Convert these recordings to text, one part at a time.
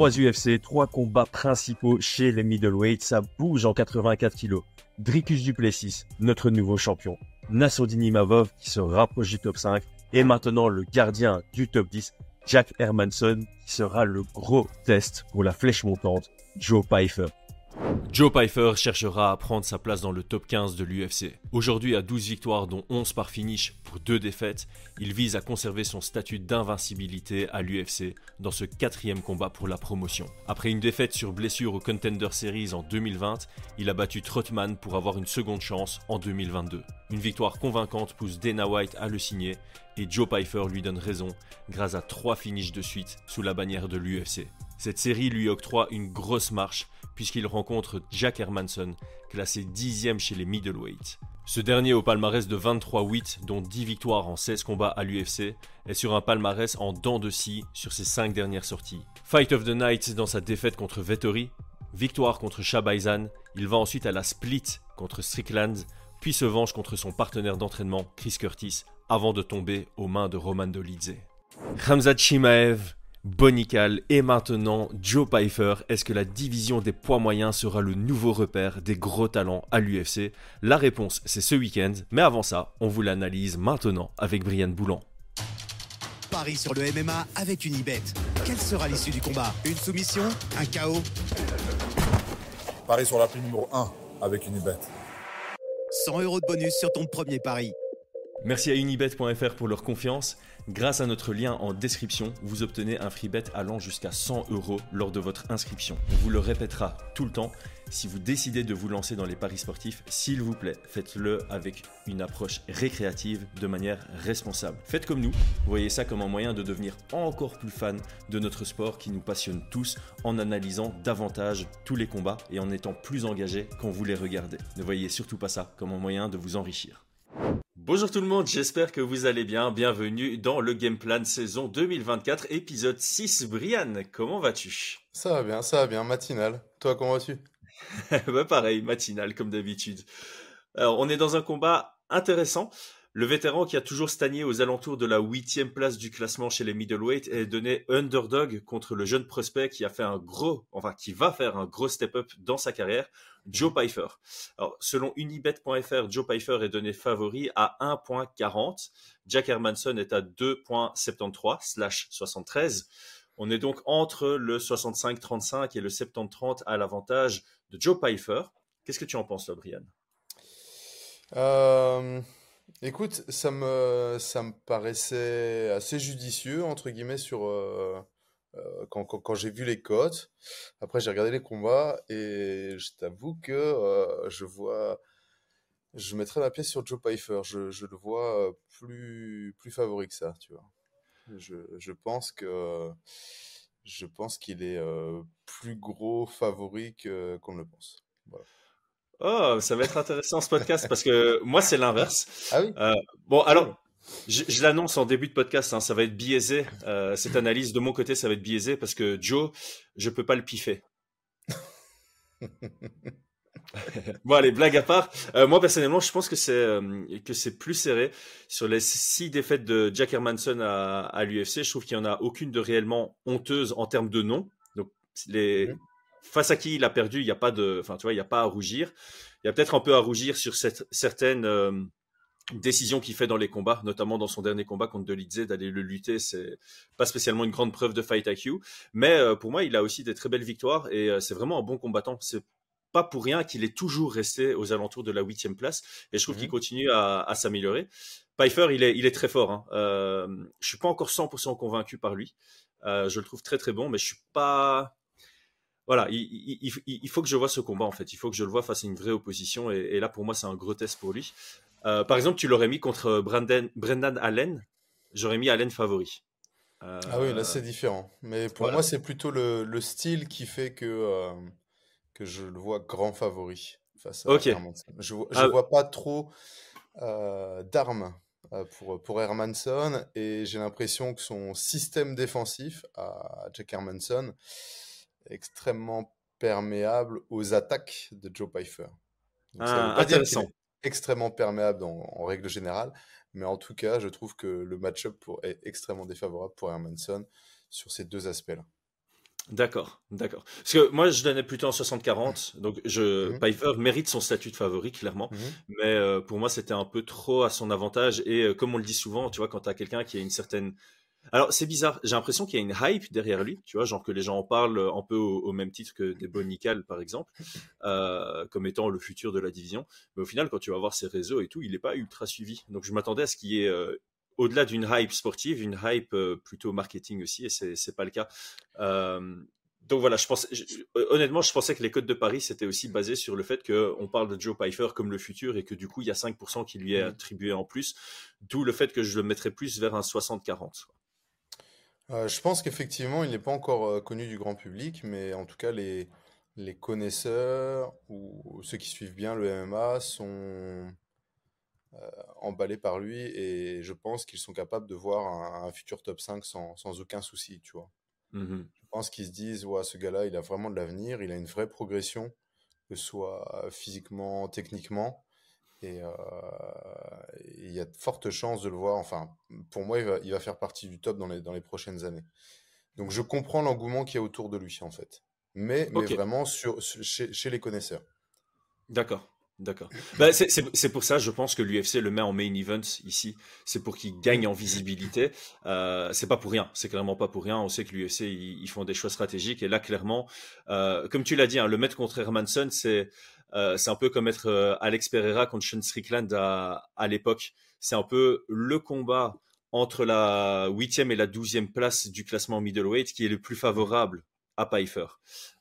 3 UFC, 3 combats principaux chez les middleweight, ça bouge en 84 kilos. Dricus Duplessis, notre nouveau champion. Nassourdini Mavov qui se rapproche du top 5. Et maintenant le gardien du top 10, Jack Hermanson, qui sera le gros test pour la flèche montante, Joe Pfeiffer. Joe Pfeiffer cherchera à prendre sa place dans le top 15 de l'UFC. Aujourd'hui à 12 victoires dont 11 par finish pour 2 défaites, il vise à conserver son statut d'invincibilité à l'UFC dans ce quatrième combat pour la promotion. Après une défaite sur blessure au Contender Series en 2020, il a battu Trotman pour avoir une seconde chance en 2022. Une victoire convaincante pousse Dana White à le signer et Joe Pfeiffer lui donne raison grâce à 3 finishes de suite sous la bannière de l'UFC. Cette série lui octroie une grosse marche puisqu'il rencontre Jack Hermanson, classé 10 chez les middleweight. Ce dernier au palmarès de 23-8, dont 10 victoires en 16 combats à l'UFC, est sur un palmarès en dents de scie sur ses 5 dernières sorties. Fight of the Night dans sa défaite contre Vettori, victoire contre Shabazan, il va ensuite à la split contre Strickland, puis se venge contre son partenaire d'entraînement Chris Curtis avant de tomber aux mains de Roman Dolidze. Ramzat Chimaev Bonical et maintenant Joe Pfeiffer. Est-ce que la division des poids moyens sera le nouveau repère des gros talents à l'UFC La réponse c'est ce week-end, mais avant ça, on vous l'analyse maintenant avec Brian Boulan. Paris sur le MMA avec une ibet. Quelle sera l'issue du combat? Une soumission? Un chaos Paris sur la prime numéro 1 avec une ibet. 100 euros de bonus sur ton premier pari. Merci à unibet.fr pour leur confiance. Grâce à notre lien en description, vous obtenez un free bet allant jusqu'à 100 euros lors de votre inscription. On vous le répétera tout le temps. Si vous décidez de vous lancer dans les paris sportifs, s'il vous plaît, faites-le avec une approche récréative de manière responsable. Faites comme nous, voyez ça comme un moyen de devenir encore plus fan de notre sport qui nous passionne tous en analysant davantage tous les combats et en étant plus engagé quand vous les regardez. Ne voyez surtout pas ça comme un moyen de vous enrichir. Bonjour tout le monde, j'espère que vous allez bien. Bienvenue dans le Game Plan saison 2024, épisode 6. Brian, comment vas-tu? Ça va bien, ça va bien, matinal. Toi, comment vas-tu? Bah pareil, matinal comme d'habitude. Alors, on est dans un combat intéressant. Le vétéran qui a toujours stagné aux alentours de la huitième place du classement chez les middleweight est donné underdog contre le jeune prospect qui a fait un gros, enfin qui va faire un gros step-up dans sa carrière, Joe Pfeiffer. Alors selon unibet.fr, Joe Pfeiffer est donné favori à 1.40. Jack Hermanson est à 2.73 slash 73. On est donc entre le 65-35 et le 70-30 à l'avantage de Joe Pfeiffer. Qu'est-ce que tu en penses, là, Brian? Euh, Écoute, ça me, ça me paraissait assez judicieux, entre guillemets, sur, euh, euh, quand, quand, j'ai vu les cotes. Après, j'ai regardé les combats et je t'avoue que euh, je vois. Je mettrais ma pièce sur Joe Pfeiffer. Je, je le vois plus, plus favori que ça, tu vois. Je, je pense que. Je pense qu'il est plus gros favori qu'on ne le pense. Voilà. Oh, ça va être intéressant ce podcast parce que moi c'est l'inverse. Ah oui? Euh, bon alors, je, l'annonce en début de podcast, hein, ça va être biaisé. Euh, cette analyse de mon côté, ça va être biaisé parce que Joe, je peux pas le piffer. bon allez, blague à part. Euh, moi personnellement, je pense que c'est euh, que c'est plus serré sur les six défaites de Jack Hermanson à, à l'UFC. Je trouve qu'il y en a aucune de réellement honteuse en termes de nom. Donc les mhm face à qui il a perdu, il n'y a pas de, enfin tu vois, il n'y a pas à rougir. Il y a peut-être un peu à rougir sur cette, certaines euh, décisions qu'il fait dans les combats, notamment dans son dernier combat contre Dolidze, d'aller le lutter, c'est pas spécialement une grande preuve de fight IQ, mais euh, pour moi, il a aussi des très belles victoires et euh, c'est vraiment un bon combattant. C'est pas pour rien qu'il est toujours resté aux alentours de la huitième place et je trouve qu'il mhm. continue à, à s'améliorer. Pfeiffer, il est, il est très fort. Hein. Euh, je suis pas encore 100% convaincu par lui. je le trouve très très bon, mais je suis pas voilà, il, faut que je vois ce combat en fait. Il faut que je le vois face à une vraie opposition. Et, là, pour moi, c'est un gros test pour lui. Euh, par exemple, tu l'aurais mis contre Brandon, Brendan Allen. J'aurais mis Allen favori. ah oui, là, c'est différent. Mais pour moi, c'est plutôt le, style qui fait que, euh, que je le vois grand favori face à Hermanson. Je ne ah vois pas trop euh, d'armes pour, pour Hermanson et j'ai l'impression que son système défensif à Jack Hermanson extrêmement perméable aux attaques de Joe Pfeiffer. ah, intéressant. Extrêmement perméable en règle générale, mais en tout cas, je trouve que le match-up est extrêmement défavorable pour Hermanson sur ces deux aspects-là. D'accord, d'accord. Parce que moi, je donnais plutôt en 60-40. Donc, je, Mhm. Pfeiffer mérite son statut de favori, clairement. Mhm. Mais euh, pour moi, c'était un peu trop à son avantage. Et euh, comme on le dit souvent, tu vois, quand tu as quelqu'un qui a une certaine... Alors, c'est bizarre. J'ai l'impression qu'il y a une hype derrière lui, tu vois, genre que les gens en parlent un peu au, au même titre que des Bonical, par exemple, euh, comme étant le futur de la division. Mais au final, quand tu vas voir ses réseaux et tout, il n'est pas ultra suivi. Donc, je m'attendais à ce qu'il y ait... euh, au-delà d'une hype sportive, une hype euh, plutôt marketing aussi, et c'est pas le cas. Euh, donc voilà, je pense, je- honnêtement, je pensais que les codes de Paris c'était aussi basé sur le fait qu'on parle de Joe Pfeiffer comme le futur et que du coup il y a 5% qui lui est Mhm. attribué en plus, d'où le fait que je le mettrais plus vers un 60-40. Euh, je pense qu'effectivement, il n'est pas encore euh, connu du grand public, mais en tout cas, les, les connaisseurs ou ceux qui suivent bien le MMA sont euh, emballés par lui et je pense qu'ils sont capables de voir un, un futur top 5 sans, sans aucun souci, tu vois. Mhm. Je pense qu'ils se disent, ouais, ce gars-là, il a vraiment de l'avenir, il a une vraie progression, que ce soit physiquement, techniquement. Et euh, et il y a de fortes chances de le voir. Enfin, pour moi, il va, il va faire partie du top dans les, dans les prochaines années. Donc, je comprends l'engouement qu'il y a autour de lui, en fait. Mais, vraiment sur, sur- chez, chez les connaisseurs. D'accord. D'accord. Bah, c'est pour ça, je pense que l'UFC le met en main event ici. C'est pour qu'il gagne en visibilité. Euh, c'est pas pour rien. C'est clairement pas pour rien. On sait que l'UFC ils, ils font des choix stratégiques. Et là, clairement, euh, comme tu l'as dit, hein, le mettre contre Hermanson, c'est euh, c'est un peu comme mettre euh, Alex Pereira contre Sean Strickland à, à l'époque. C'est un peu le combat entre la huitième et la douzième place du classement middleweight qui est le plus favorable à Pfeiffer.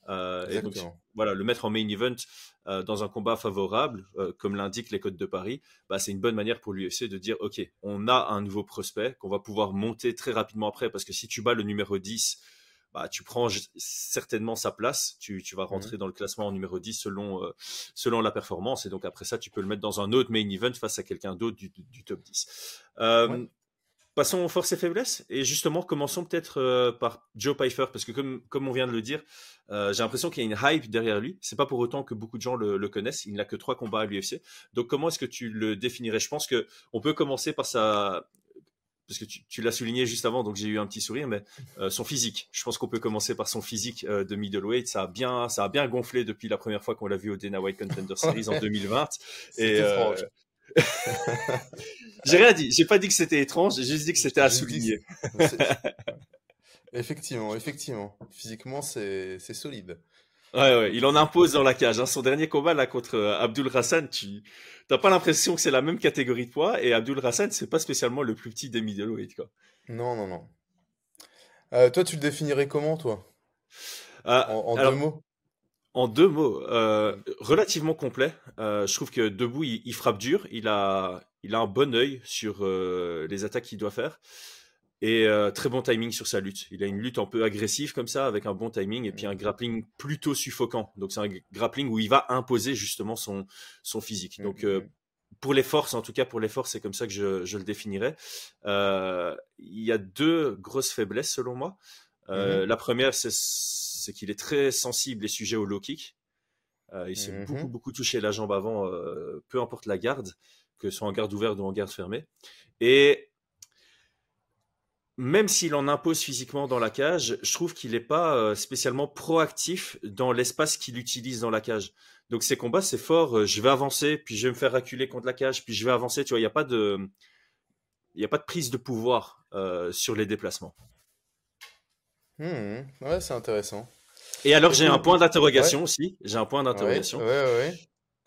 Euh, et donc, Exactement. voilà, le mettre en main event dans un combat favorable, comme l'indiquent les codes de Paris, bah, c'est une bonne manière pour l'UFC de dire, OK, on a un nouveau prospect qu'on va pouvoir monter très rapidement après, parce que si tu bats le numéro 10, bah, tu prends certainement sa place, tu, tu vas rentrer dans le classement en numéro 10 selon, euh, selon la performance, et donc après ça, tu peux le mettre dans un autre main event face à quelqu'un d'autre du, du- du top 10. Euh, Ouais. Passons aux forces et faiblesses, et justement, commençons peut-être euh, par Joe Pfeiffer, parce que comme, comme on vient de le dire, euh, j'ai l'impression qu'il y a une hype derrière lui. C'est pas pour autant que beaucoup de gens le, le connaissent. Il n'a que trois combats à l'UFC. Donc comment est-ce que tu le définirais? Je pense que on peut commencer par sa parce que tu, tu l'as souligné juste avant, donc j'ai eu un petit sourire, mais euh, son physique. Je pense qu'on peut commencer par son physique euh, de middleweight. Ça a bien, ça a bien gonflé depuis la première fois qu'on l'a vu au Dana White Contender Series en 2020. C'est Et, euh, étrange. J'ai rien dit. J'ai pas dit que c'était étrange. J'ai juste dit que c'était à souligner. Effectivement, effectivement. Physiquement, c'est solide. Ouais, ouais, il en impose dans la cage. hein. Son dernier combat là contre euh, Abdul Hassan, tu t'as pas l'impression que c'est la même catégorie de poids. Et Abdul Hassan, c'est pas spécialement le plus petit des middleweight quoi. Non, non, non. Euh, toi, tu le définirais comment, toi? Euh, En, en alors, deux mots? En deux mots, euh, relativement complet. Euh, je trouve que debout, il, il frappe dur. Il a, il a un bon œil sur euh, les attaques qu'il doit faire. Et euh, très bon timing sur sa lutte. Il a une lutte un peu agressive comme ça, avec un bon timing, et puis un grappling plutôt suffocant. Donc c'est un grappling où il va imposer justement son, son physique. Donc euh, pour les forces, en tout cas pour les forces, c'est comme ça que je, je le définirais. Euh, il y a deux grosses faiblesses selon moi. Euh, La première, c'est qu'il est très sensible et sujet au low kick. Euh, il s'est Mhm. beaucoup, beaucoup touché la jambe avant, euh, peu importe la garde, que ce soit en garde ouverte ou en garde fermée. Et même s'il en impose physiquement dans la cage, je trouve qu'il n'est pas euh, spécialement proactif dans l'espace qu'il utilise dans la cage. Donc ces combats, c'est fort. euh, je vais avancer, puis je vais me faire reculer contre la cage, puis je vais avancer. Tu vois, il n'y a pas de, il a pas de prise de pouvoir euh, sur les déplacements. Mhm. Ouais, c'est intéressant. Et alors j'ai un point d'interrogation aussi. J'ai un point d'interrogation. ouais, ouais.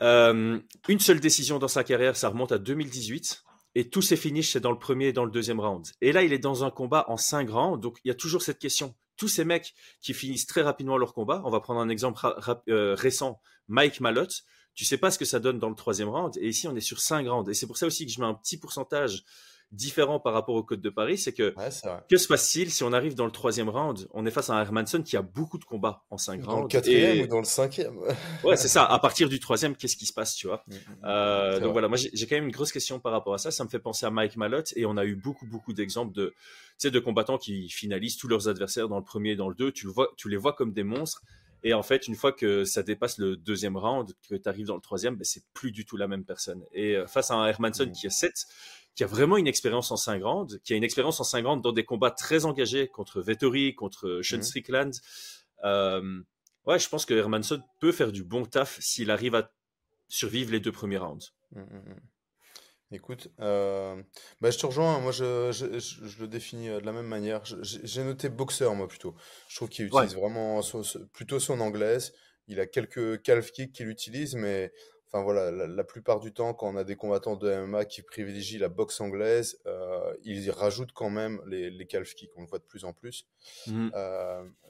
Euh, une seule décision dans sa carrière, ça remonte à 2018. Et tous ses finishes, c'est dans le premier et dans le deuxième round. Et là, il est dans un combat en cinq rounds. Donc, il y a toujours cette question. Tous ces mecs qui finissent très rapidement leur combat, on va prendre un exemple euh, récent, Mike Malotte. Tu sais pas ce que ça donne dans le troisième round. Et ici, on est sur cinq rounds. Et c'est pour ça aussi que je mets un petit pourcentage différent par rapport au Code de Paris. C'est que Ouais, que se passe-t-il si on arrive dans le troisième round? On est face à un Hermanson qui a beaucoup de combats en cinq Dans le rounds. quatrième Et- ou dans le cinquième? Ouais, c'est ça. À partir du troisième, qu'est-ce qui se passe, tu vois? Mhm. euh, C'est donc vrai. voilà, moi j'ai quand même une grosse question par rapport à ça. Ça me fait penser à Mike Malotte et on a eu beaucoup beaucoup d'exemples de, de combattants qui finalisent tous leurs adversaires dans le premier et dans le deux. Tu le vois, tu les vois comme des monstres. Et en fait, une fois que ça dépasse le deuxième round, que tu arrives dans le troisième, ben, c'est plus du tout la même personne. Et euh, face à un Hermanson qui a 7, qui a vraiment une expérience en 5 rounds, qui a une expérience en 5 rounds dans des combats très engagés contre Vettori, contre Sean Mhm. Strickland, ouais, je pense que Hermanson peut faire du bon taf s'il arrive à survivre les deux premiers rounds. Mmh, mmh. Écoute, euh, bah, je te rejoins. Moi, je, je- le définis euh, de la même manière. J'ai noté boxeur, moi, plutôt. Je trouve qu'il utilise vraiment plutôt son anglaise. Il a quelques calf kicks qu'il utilise, mais enfin voilà, la, plupart du temps, quand on a des combattants de MMA qui privilégient la boxe anglaise, euh, il rajoute quand même les, les calf kicks. On le voit de plus en plus. Mmh.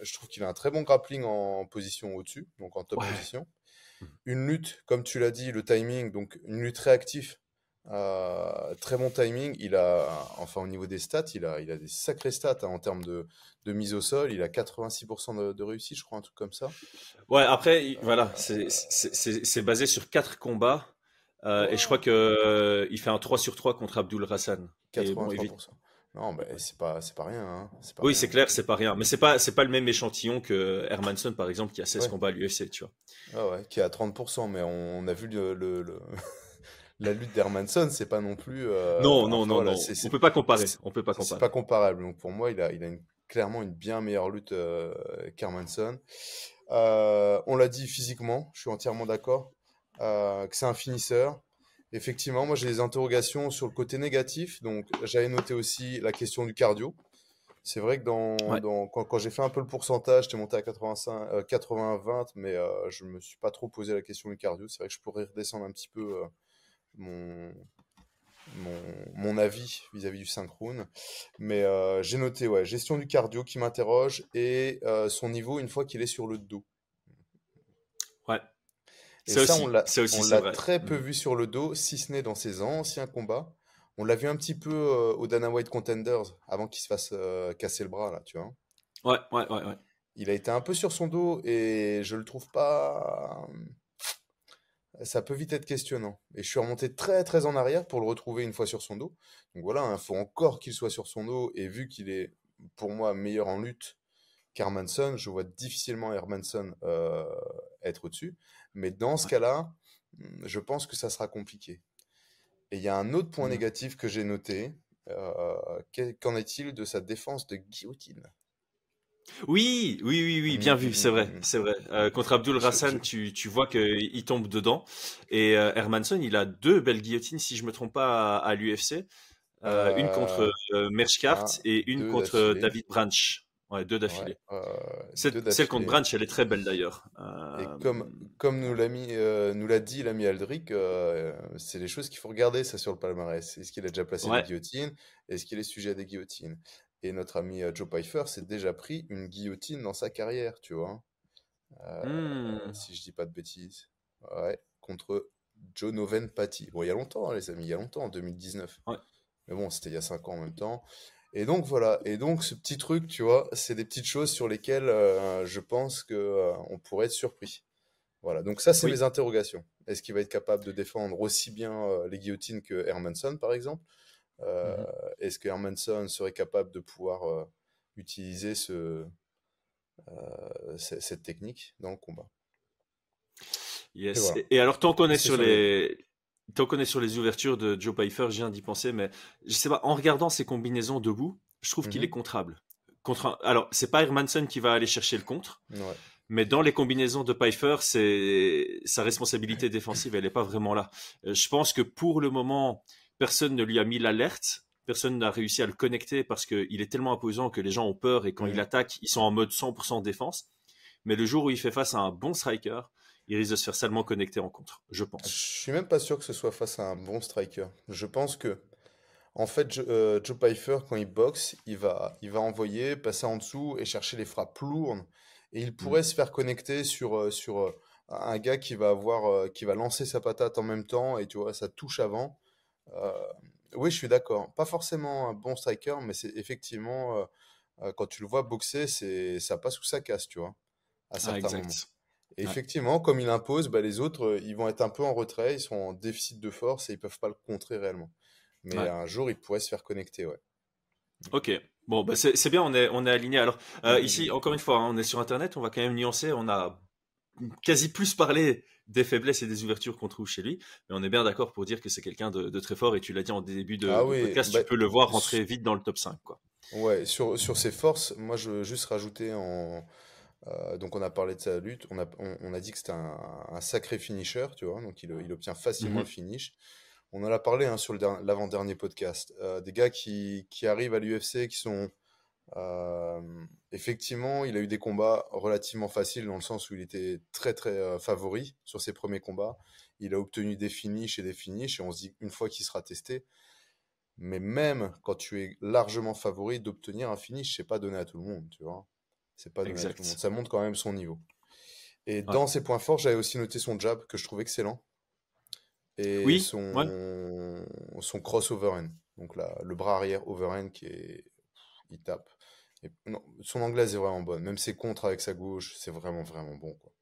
je trouve qu'il a un très bon grappling en position au-dessus, donc en top position. Mmh. Une lutte, comme tu l'as dit, le timing, donc une lutte réactive. Euh, très bon timing. Il a, enfin au niveau des stats, il a, il a des sacrés stats hein, en termes de, de, mise au sol. Il a 86% de, réussite, je crois, un truc comme ça. Ouais, après, voilà, c'est basé sur 4 combats. Euh, et je crois qu'il euh, il fait un 3 sur 3 contre Abdul Hassan. 83%. non, mais c'est pas, pas rien. Hein. Pas oui, c'est clair, c'est pas rien. Mais c'est pas, pas le même échantillon que Hermanson, par exemple, qui a 16 combats à l'UFC, tu vois. Ah ouais, qui a 30%, mais on, a vu le, le la lutte d'Hermanson, c'est pas non plus. Euh, non, non, non, non. On peut pas comparer. On peut pas comparer. C'est pas comparable. Donc pour moi, il a, il a clairement une bien meilleure lutte euh, qu'Hermanson. Euh, on l'a dit physiquement, je suis entièrement d'accord. que c'est un finisseur. Effectivement, moi j'ai des interrogations sur le côté négatif. Donc j'avais noté aussi la question du cardio. C'est vrai que dans, quand, j'ai fait un peu le pourcentage, j'étais monté à 85, 80-20, mais je me suis pas trop posé la question du cardio. C'est vrai que je pourrais redescendre un petit peu mon, mon, avis vis-à-vis du synchrone. Mais euh, j'ai noté, ouais, gestion du cardio qui m'interroge et euh, son niveau une fois qu'il est sur le dos. Ouais. Et ça, on l'a très peu mm. vu sur le dos, si ce n'est dans ses anciens combats. On l'a vu un petit peu euh, au Dana White Contenders avant qu'il se fasse casser le bras, là, tu vois. Ouais, ouais, ouais, ouais. Il a été un peu sur son dos et je le trouve pas ça peut vite être questionnant. Et je suis remonté très très en arrière pour le retrouver une fois sur son dos. Donc voilà, il hein, faut encore qu'il soit sur son dos. Et vu qu'il est pour moi meilleur en lutte qu'Hermanson, je vois difficilement Hermanson euh, être au-dessus. Mais dans ce cas-là, hmm, je pense que ça sera compliqué. Et il y a un autre point mmh. négatif que j'ai noté. Euh, qu'en est-il de sa défense de guillotine? Oui, oui, oui, oui, bien vu, c'est vrai, c'est vrai. Euh, contre Abdul Rassan, tu, tu vois qu'il tombe dedans. Et euh, Hermanson, il a deux belles guillotines, si je me trompe pas, à, l'UFC. Euh, une contre Merschkart et une contre David Branch. Ouais, deux d'affilée. celle contre Branch, elle est très belle d'ailleurs. Et comme, comme nous l'a mis, nous l'a dit l'ami Aldric, c'est des choses qu'il faut regarder ça sur le palmarès. Est-ce qu'il a déjà placé des guillotines? Est-ce qu'il est sujet à des guillotines? Et notre ami euh, Joe Pfeiffer s'est déjà pris une guillotine dans sa carrière, tu vois. Euh, mmh. Si je dis pas de bêtises. Ouais, contre Joe Noven Patty. Bon, il y a longtemps, hein, les amis, il y a longtemps, en 2019. Mais bon, c'était il y a 5 ans en même temps. Et donc voilà, et donc ce petit truc, tu vois, c'est des petites choses sur lesquelles euh, je pense que on pourrait être surpris. Voilà, donc ça c'est mes interrogations. Est-ce qu'il va être capable de défendre aussi bien les guillotines que Hermanson par exemple? Euh, est-ce que Hermanson serait capable de pouvoir euh, utiliser ce, euh, cette technique dans le combat? Yes. Et, alors, tant qu'on est, sur les... Tant qu'on est sur les ouvertures de Joe Pfeiffer, je viens d'y penser, mais je sais pas, en regardant ses combinaisons debout, je trouve qu'il mmh est contrable. Contre Alors, c'est pas Hermanson qui va aller chercher le contre, mais dans les combinaisons de Pfeiffer, c'est sa responsabilité défensive, elle n'est pas vraiment là. Je pense que pour le moment, personne ne lui a mis l'alerte, personne n'a réussi à le connecter parce qu'il est tellement imposant que les gens ont peur et quand il attaque, ils sont en mode 100% défense. Mais le jour où il fait face à un bon striker, il risque de se faire salement connecter en contre, je pense. Je suis même pas sûr que ce soit face à un bon striker. Je pense que, en fait, euh, Joe Pfeiffer, quand il boxe, il va, il va envoyer, passer en dessous et chercher les frappes lourdes. Et il pourrait mm. se faire connecter sur, euh, sur euh, un gars qui va avoir, qui va lancer sa patate en même temps et tu vois, ça touche avant. Euh, oui, je suis d'accord. Pas forcément un bon striker, mais c'est effectivement, euh, euh, quand tu le vois boxer, c'est ça passe ou ça casse, tu vois, à ah, certains moments. Et effectivement, comme il impose, bah, les autres, ils vont être un peu en retrait, ils sont en déficit de force et ils peuvent pas le contrer réellement. Mais un jour, il pourrait se faire connecter, ouais. Ok, bon, bah c'est bien, on est, on est aligné. Alors, ici, encore une fois, hein, on est sur Internet, on va quand même nuancer, on a quasi plus parlé des faiblesses et des ouvertures qu'on trouve chez lui. Mais on est bien d'accord pour dire que c'est quelqu'un de, très fort et tu l'as dit en début de, ah podcast, tu bah, peux le voir rentrer vite dans le top 5. Quoi. Ouais, sur, sur ses forces, moi je veux juste rajouter en, Euh, donc on a parlé de sa lutte, on a, on, a dit que c'était un, sacré finisher, tu vois, donc il, il obtient facilement mhm. le finish. On en a parlé hein, sur l'avant-dernier podcast. Euh, des gars qui, qui arrivent à l'UFC, qui sont... Euh, effectivement, il a eu des combats relativement faciles dans le sens où il était très très favori sur ses premiers combats. Il a obtenu des finishes et des finishes et on se dit une fois qu'il sera testé, mais même quand tu es largement favori, d'obtenir un finish, c'est pas donné à tout le monde, tu vois. C'est pas donné à tout le monde. Ça montre quand même son niveau. Et dans ses points forts, j'avais aussi noté son jab que je trouve excellent. Et oui, son, son cross overhand. Donc là, le bras arrière overhand qui est. Il tape. Et, non, son anglaise est vraiment bonne. Même ses contres avec sa gauche, c'est vraiment, vraiment bon. Quoi.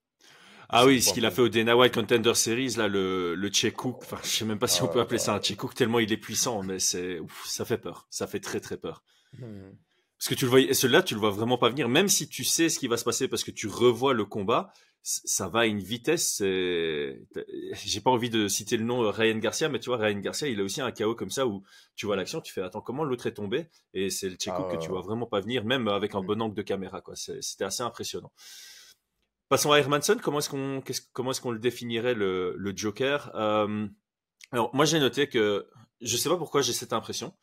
Ah oui, ce qu'il a fait au Dana White Contender Series, là, le, le Checook, enfin, je sais même pas si on peut appeler ça un Checook tellement il est puissant, mais c'est, ça fait peur. Ça fait très, très peur. Hmm. Parce que tu le vois, et celui-là, tu le vois vraiment pas venir, même si tu sais ce qui va se passer parce que tu revois le combat, ça va à une vitesse. J'ai pas envie de citer le nom euh, Ryan Garcia, mais tu vois, Ryan Garcia, il a aussi un chaos comme ça où tu vois l'action, tu fais attends comment l'autre est tombé, et c'est le Checook ah que tu vois vraiment pas venir, même avec un hmm. bon angle de caméra, quoi. C'était assez impressionnant. Passons à Hermanson. Comment est-ce qu'on comment est-ce qu'on le définirait le, le Joker? Euh, Alors moi j'ai noté que je sais pas pourquoi j'ai cette impression.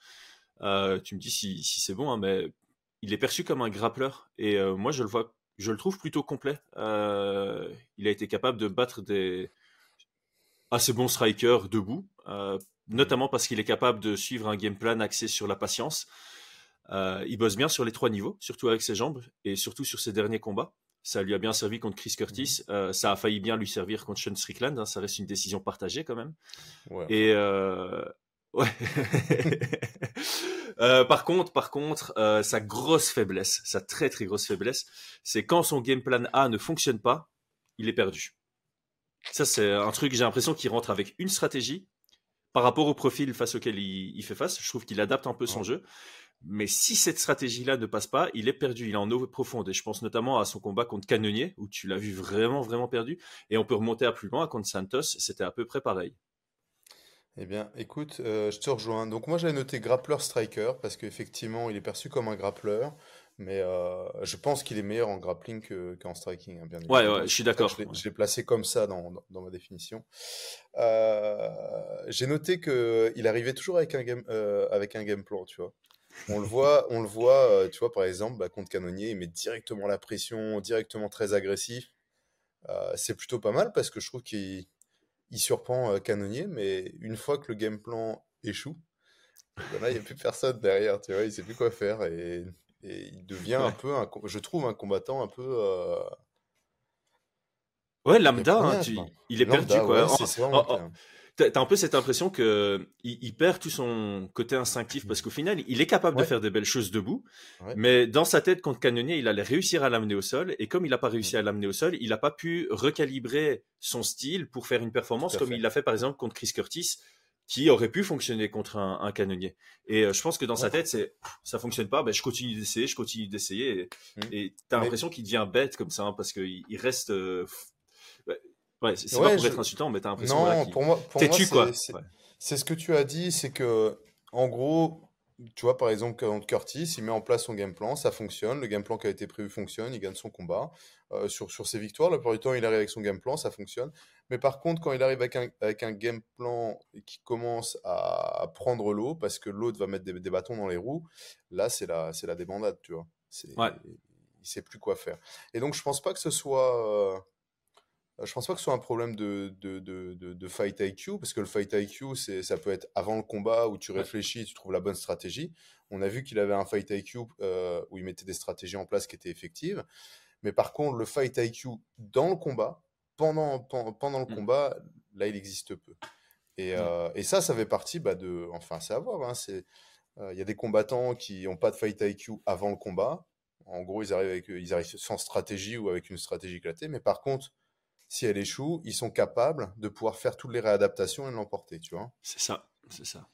Euh, tu me dis si, si c'est bon, hein, mais il est perçu comme un grappleur et euh, moi je le vois, je le trouve plutôt complet. il a été capable de battre des assez bons strikers debout, notamment parce qu'il est capable de suivre un game plan axé sur la patience. il bosse bien sur les trois niveaux, surtout avec ses jambes et surtout sur ses derniers combats. Ça lui a bien servi contre Chris Curtis. Euh, ça a failli bien lui servir contre Sean Strickland. Hein. Ça reste une décision partagée quand même. Et euh, ouais. Euh, par contre, par contre, sa grosse faiblesse, sa très très grosse faiblesse, c'est quand son game plan A ne fonctionne pas, il est perdu. Ça, c'est un truc, j'ai l'impression qu'il rentre avec une stratégie par rapport au profil face auquel il, fait face. Je trouve qu'il adapte un peu son jeu. Mais si cette stratégie-là ne passe pas, il est perdu, il est en eau profonde. Et je pense notamment à son combat contre Canonnier, où tu l'as vu vraiment, vraiment perdu. Et on peut remonter à plus loin, contre Santos, c'était à peu près pareil. Eh bien, écoute, euh, je te rejoins. Donc moi, j'avais noté grappler striker, parce qu'effectivement, il est perçu comme un grappleur. Mais euh, je pense qu'il est meilleur en grappling qu'en striking, hein, bien Ouais, ouais, je suis d'accord. Je l'ai placé comme ça dans, dans, ma définition. Euh, j'ai noté qu'il arrivait toujours avec un game, avec un game plan, tu vois. On le voit, on le voit, euh, tu vois, par exemple, bah, contre Canonnier, il met directement la pression, directement très agressif. Euh, c'est plutôt pas mal parce que je trouve qu'il surprend euh, Canonnier, mais une fois que le game plan échoue, ben là, il n'y a plus personne derrière, tu vois, il sait plus quoi faire et, il devient un peu, je trouve, un combattant un peu. Ouais, lambda, hein, il est perdu, quoi. T'as un peu cette impression que il, perd tout son côté instinctif parce qu'au final, il est capable de faire des belles choses debout, mais dans sa tête contre Canonnier, il allait réussir à l'amener au sol. Et comme il n'a pas réussi à l'amener au sol, il n'a pas pu recalibrer son style pour faire une performance comme il l'a fait par exemple contre Chris Curtis qui aurait pu fonctionner contre un, canonnier. Et euh, je pense que dans sa tête, c'est ça fonctionne pas, ben, je continue d'essayer, je continue d'essayer. Et mm. tu as l'impression qu'il devient bête comme ça, hein, parce qu'il il reste euh, Ouais, c'est pas pour être insultant, mais t'as l'impression. Non, pour moi, pour moi c'est ce que tu as dit, c'est que, en gros, tu vois, par exemple, quand Curtis, il met en place son game plan, ça fonctionne, le game plan qui a été prévu fonctionne, il gagne son combat. Euh, sur, sur ses victoires, la plupart du temps, il arrive avec son game plan, ça fonctionne. Mais par contre, quand il arrive avec un, avec un game plan qui commence à, prendre l'eau, parce que l'autre va mettre des, bâtons dans les roues, là, c'est la, la débandade, tu vois. Ouais. Il sait plus quoi faire. Et donc, je pense pas que ce soit. Euh, je pense pas que ce soit un problème de, de, de, de, fight IQ, parce que le fight IQ, ça peut être avant le combat où tu réfléchis, tu trouves la bonne stratégie. On a vu qu'il avait un fight IQ euh, où il mettait des stratégies en place qui étaient effectives. Mais par contre, le fight IQ dans le combat, pendant, pendant, le mmh. combat, là, il existe peu. Et, mmh. euh, et ça, ça fait partie bah, de. Enfin, c'est à voir. Hein, il y a des combattants qui n'ont pas de fight IQ avant le combat. En gros, ils arrivent, avec, ils arrivent sans stratégie ou avec une stratégie éclatée. Mais par contre, si elle échoue, ils sont capables de pouvoir faire toutes les réadaptations et de l'emporter, tu vois. C'est ça, c'est ça.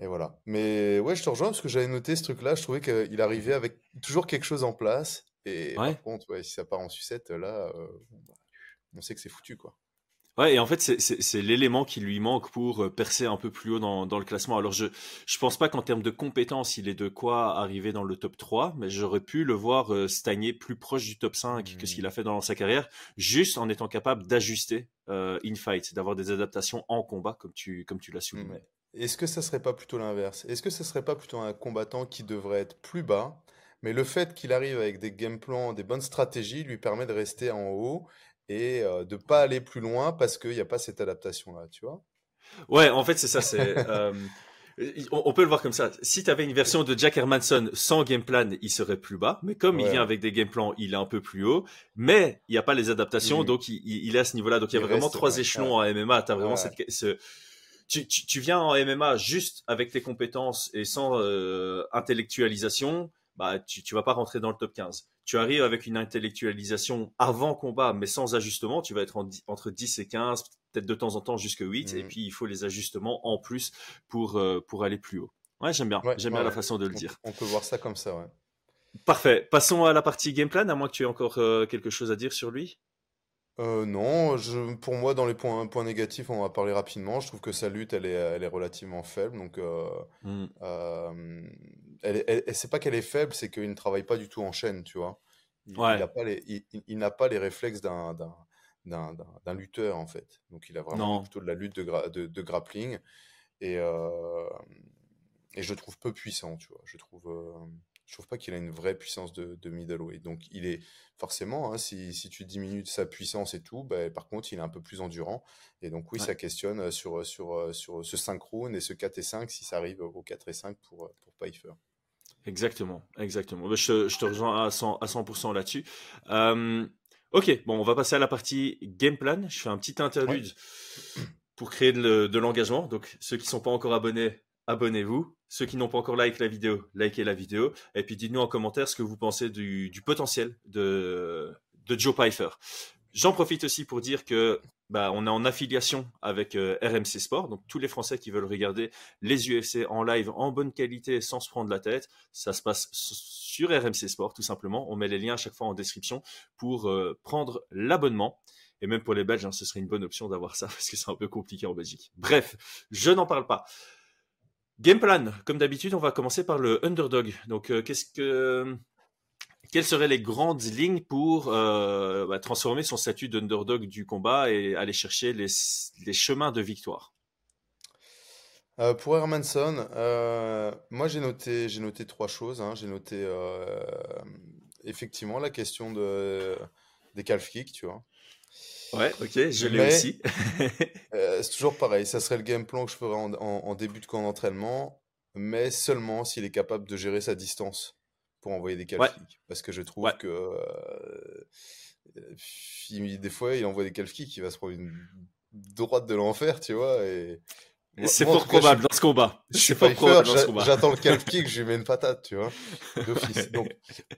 Et voilà. Mais ouais, je te rejoins parce que j'avais noté ce truc-là. Je trouvais qu'il arrivait avec toujours quelque chose en place. Et par contre, ouais, si ça part en sucette, là, euh, bah, on sait que c'est foutu, quoi. Ouais, et en fait, c'est l'élément qui lui manque pour euh, percer un peu plus haut dans, dans le classement. Alors, je je pense pas qu'en termes de compétences, il est de quoi arriver dans le top 3, mais j'aurais pu le voir euh, stagner plus proche du top 5 que ce qu'il a fait dans sa carrière, juste en étant capable d'ajuster euh, in fight, d'avoir des adaptations en combat, comme tu, comme tu l'as souligné. Est-ce que ça serait pas plutôt l'inverse? Est-ce que ça serait pas plutôt un combattant qui devrait être plus bas, mais le fait qu'il arrive avec des game plans, des bonnes stratégies, lui permet de rester en haut et de de pas aller plus loin parce qu'il n'y a pas cette adaptation-là, tu vois? Ouais, en fait, c'est ça. C'est, on, peut le voir comme ça. Si tu avais une version de Jack Hermanson sans game plan, il serait plus bas. Mais comme il vient avec des game plans, il est un peu plus haut. Mais il n'y a pas les adaptations, mmh. donc il, est à ce niveau-là. Donc il y a vraiment trois échelons en MMA. T'as vraiment cette, ce, tu, tu, viens en MMA juste avec tes compétences et sans intellectualisation bah tu tu vas pas rentrer dans le top 15. Tu arrives avec une intellectualisation avant combat, mais sans ajustement, tu vas être entre 10 et 15, peut-être de temps en temps jusque 8, et mmh. puis il faut les ajustements en plus pour, euh, pour aller plus haut. Ouais, j'aime bien, j'aime bien la façon de le dire. On peut voir ça comme ça, ouais. Parfait. Passons à la partie game plan, à moins que tu aies encore euh, quelque chose à dire sur lui. Euh, non, je, pour moi, dans les points, points négatifs, on va parler rapidement. Je trouve que sa lutte, elle est, elle est relativement faible. Donc, euh, mmh. euh, elle, c'est pas qu'elle est faible, c'est qu'il ne travaille pas du tout en chaîne, tu vois. Il n'a pas les, il, n'a pas les réflexes d'un, d'un, d'un, lutteur, en fait. Donc, il a vraiment plutôt de la lutte de, de, de grappling. Et, et je le trouve peu puissant, tu vois. Je trouve je trouve pas qu'il a une vraie puissance de, de middleweight. Donc il est forcément, hein, si, si, tu diminues sa puissance et tout, bah, par contre il est un peu plus endurant. Et donc oui, ça questionne euh, sur, euh, sur, euh, sur ce 5 rounds et ce 4 et 5 si ça arrive au 4 et 5 pour, pour Pfeiffer. Exactement, exactement. Bah, je, je te rejoins à 100%, à 100 là-dessus. ok, bon, on va passer à la partie game plan. Je fais un petit interlude pour créer de, de l'engagement. Donc ceux qui sont pas encore abonnés, abonnez-vous. Ceux qui n'ont pas encore like la vidéo, likez la vidéo. Et puis dites-nous en commentaire ce que vous pensez du, potentiel de, de Joe Pfeiffer. J'en profite aussi pour dire que bah, on est en affiliation avec euh, RMC Sport, donc tous les Français qui veulent regarder les UFC en live en bonne qualité sans se prendre la tête, ça se passe sur RMC Sport tout simplement. On met les liens à chaque fois en description pour euh, prendre l'abonnement. Et même pour les Belges, hein, ce serait une bonne option d'avoir ça parce que c'est un peu compliqué en Belgique. Bref, je n'en parle pas. Game plan, comme d'habitude, on va commencer par le underdog. Donc, euh, qu'est-ce que, quelles seraient les grandes lignes pour euh, bah, transformer son statut d'underdog du combat et aller chercher les, chemins de victoire? Euh, Pour Hermanson, moi j'ai noté, j'ai noté trois choses. Hein. J'ai noté effectivement la question de, des calf kicks, tu vois. Ouais, ok, je l'ai aussi. Euh, c'est toujours pareil, ça serait le game plan que je ferais en, début de camp d'entraînement, mais seulement s'il est capable de gérer sa distance pour envoyer des calf Parce que je trouve que euh, des fois, il envoie des calf kicks, il va se prendre une droite de l'enfer, tu vois, et c'est fort probable dans ce combat. Je suis pas probable J'attends le calf kick, je lui mets une patate, tu vois, d'office. Donc,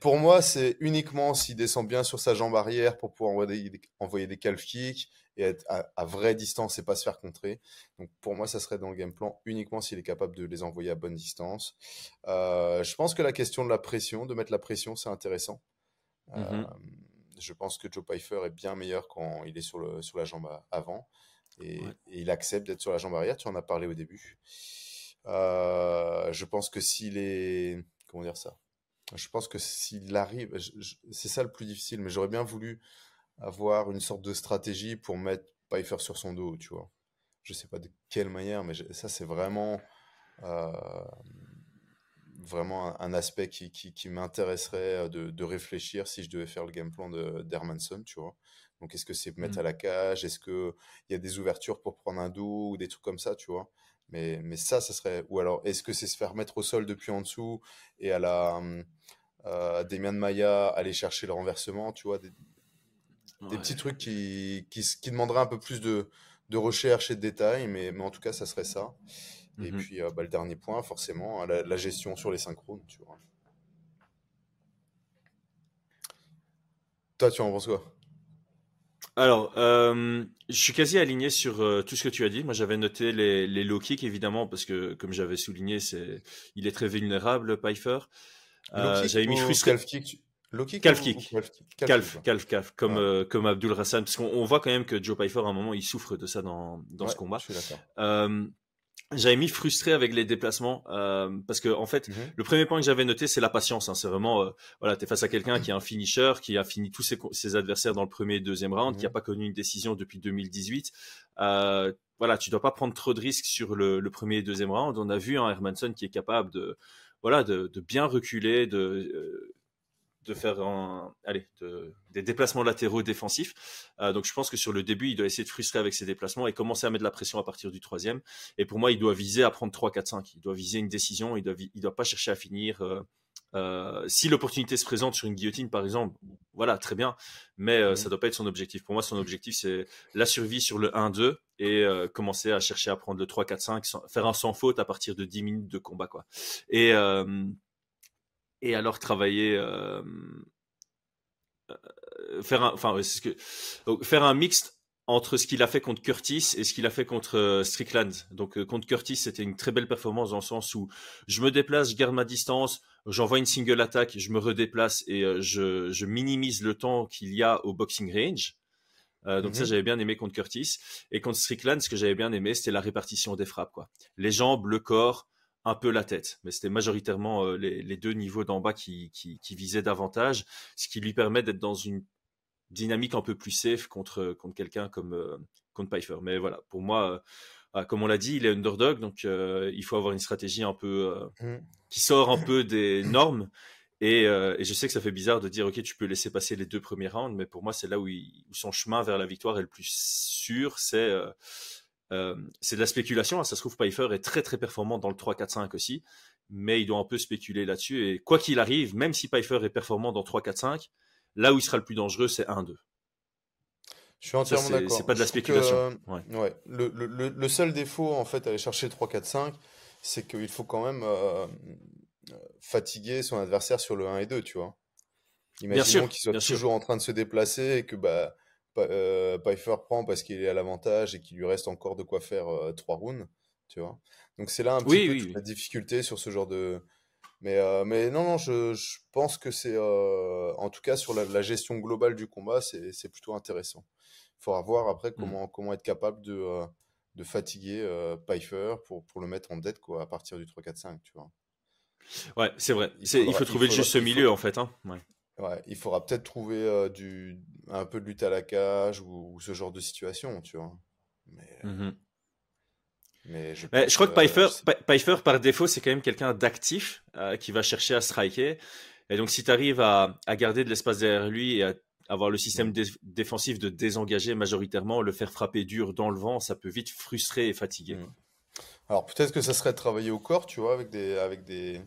pour moi, c'est uniquement s'il descend bien sur sa jambe arrière pour pouvoir envoyer des, envoyer des calf kicks et être à, vraie distance et pas se faire contrer. Donc, pour moi, ça serait dans le game plan uniquement s'il est capable de les envoyer à bonne distance. Euh, je pense que la question de la pression, de mettre la pression, c'est intéressant. Euh, mm-hmm. je pense que Joe Pfeiffer est bien meilleur quand il est sur, le, sur la jambe avant. Et, il accepte d'être sur la jambe arrière. Tu en as parlé au début. Euh, je pense que s'il est. Comment dire ça? Je pense que s'il arrive. C'est ça le plus difficile, mais j'aurais bien voulu avoir une sorte de stratégie pour mettre Pfeiffer sur son dos, tu vois. Je sais pas de quelle manière, mais ça, c'est vraiment. Euh, vraiment un, aspect qui, qui, m'intéresserait de, de, réfléchir si je devais faire le game plan d'Hermanson, tu vois. Donc, est-ce que c'est mettre mmh. à la cage? Est-ce qu'il y a des ouvertures pour prendre un dos ou des trucs comme ça, tu vois? Mais, mais ça, ça serait. Ou alors, est-ce que c'est se faire mettre au sol depuis en dessous et à la. Mmh, euh, Demian Maya aller chercher le renversement, tu vois? Des, petits trucs qui, qui, qui, demanderaient un peu plus de, de recherche et de détails, mais, mais en tout cas, ça serait ça. Et mmh puis, euh, bah, le dernier point, forcément, la, la gestion sur les synchrones, tu vois. Toi, tu en penses quoi? Alors, euh, je suis quasi aligné sur euh, tout ce que tu as dit. Moi, j'avais noté les, les low kicks, évidemment, parce que, comme j'avais souligné, c'est, il est très vulnérable, Pfeiffer. Euh, j'avais mis frustré. Low calf kick. Calf, calf, calf, comme, euh, comme Abdul Rassan. Parce qu'on voit quand même que Joe Pfeiffer, à un moment, il souffre de ça dans, dans ce combat. Je suis d'accord. Euh, j'avais mis frustré avec les déplacements euh, parce que en fait, mhm. le premier point que j'avais noté, c'est la patience. Hein. C'est vraiment, euh, voilà, t'es face à quelqu'un qui est un finisher, qui a fini tous ses, ses adversaires dans le premier et deuxième round, qui a pas connu une décision depuis 2018. Euh, voilà, tu dois pas prendre trop de risques sur le, le premier et deuxième round. On a vu un Hermanson qui est capable de, voilà, de, de bien reculer, de euh, de faire un, allez, des déplacements latéraux défensifs. Euh, donc je pense que sur le début, il doit essayer de frustrer avec ses déplacements et commencer à mettre de la pression à partir du troisième. Et pour moi, il doit viser à prendre 3, 4, 5. Il doit viser une décision. Il doit, il doit pas chercher à finir. Euh, euh, si l'opportunité se présente sur une guillotine, par exemple, voilà, très bien. Mais ça mhm. doit pas être son objectif. Pour moi, son objectif, c'est la survie sur le 1-2 et commencer à chercher à prendre le 3, 4, 5, faire un sans faute à partir de 10 minutes de combat, quoi. Et et alors travailler euh, euh, faire un enfin c'est ce que faire un mixte entre ce qu'il a fait contre Curtis et ce qu'il a fait contre euh, Strickland. Donc contre Curtis, c'était une très belle performance dans le sens où je me déplace, je garde ma distance, j'envoie une single attaque, je me redéplace et je, je, minimise le temps qu'il y a au boxing range. donc ça, mhm. j'avais bien aimé contre Curtis. Et contre Strickland, ce que j'avais bien aimé, c'était la répartition des frappes. Quoi. Les jambes, le corps, un peu la tête. Mais c'était majoritairement euh, les, deux niveaux d'en bas qui, visaient davantage, ce qui lui permet d'être dans une dynamique un peu plus safe contre, contre quelqu'un comme euh, contre Pfeiffer. Mais voilà, pour moi, euh, comme on l'a dit, il est underdog, donc il faut avoir une stratégie un peu mmh. qui sort un peu des normes. Et, je sais que ça fait bizarre de dire, ok, tu peux laisser passer les deux premiers rounds, mais pour moi, c'est là où, où, son chemin vers la victoire est le plus sûr, c'est euh, c'est de la spéculation. Hein. Ça se trouve, Pfeiffer est très très performant dans le 3-4-5 aussi, mais il doit un peu spéculer là-dessus. Et quoi qu'il arrive, même si Pfeiffer est performant dans 3-4-5, là où il sera le plus dangereux, c'est 1-2. Je suis entièrement d'accord. C'est pas de la spéculation. ouais. Le, le, le, seul défaut, en fait, à aller chercher 3-4-5, c'est qu'il faut quand même euh, fatiguer son adversaire sur le 1 et 2, tu vois. Imaginons qu'il soit toujours en train de se déplacer et que bah, euh, Pfeiffer prend parce qu'il est à l'avantage et qu'il lui reste encore de quoi faire euh, trois rounds, tu vois. Donc c'est là un petit peu la difficulté sur ce genre de. Mais, euh, mais non, non, je, je pense que c'est. en tout cas, sur la, gestion globale du combat, c'est plutôt intéressant. Il faudra voir après mmh. comment, comment être capable de, de fatiguer Pfeiffer pour, pour le mettre en dette quoi, à partir du 3-4-5, tu vois. Ouais, c'est vrai. Il, faut trouver le juste milieu, en fait. Hein. Ouais. Ouais, il faudra peut-être trouver euh, du, un peu de lutte à la cage ou, ce genre de situation, tu vois. Mais, mmh mais je, je, crois que Pfeiffer, Pfeiffer, par défaut, c'est quand même quelqu'un d'actif euh, qui va chercher à striker. Et donc, si tu arrives à, à, garder de l'espace derrière lui et à avoir le système défensif de désengager majoritairement, le faire frapper dur dans le vent, ça peut vite frustrer et fatiguer. Mmh. Alors, peut-être que ça serait de travailler au corps, tu vois, avec des, avec des,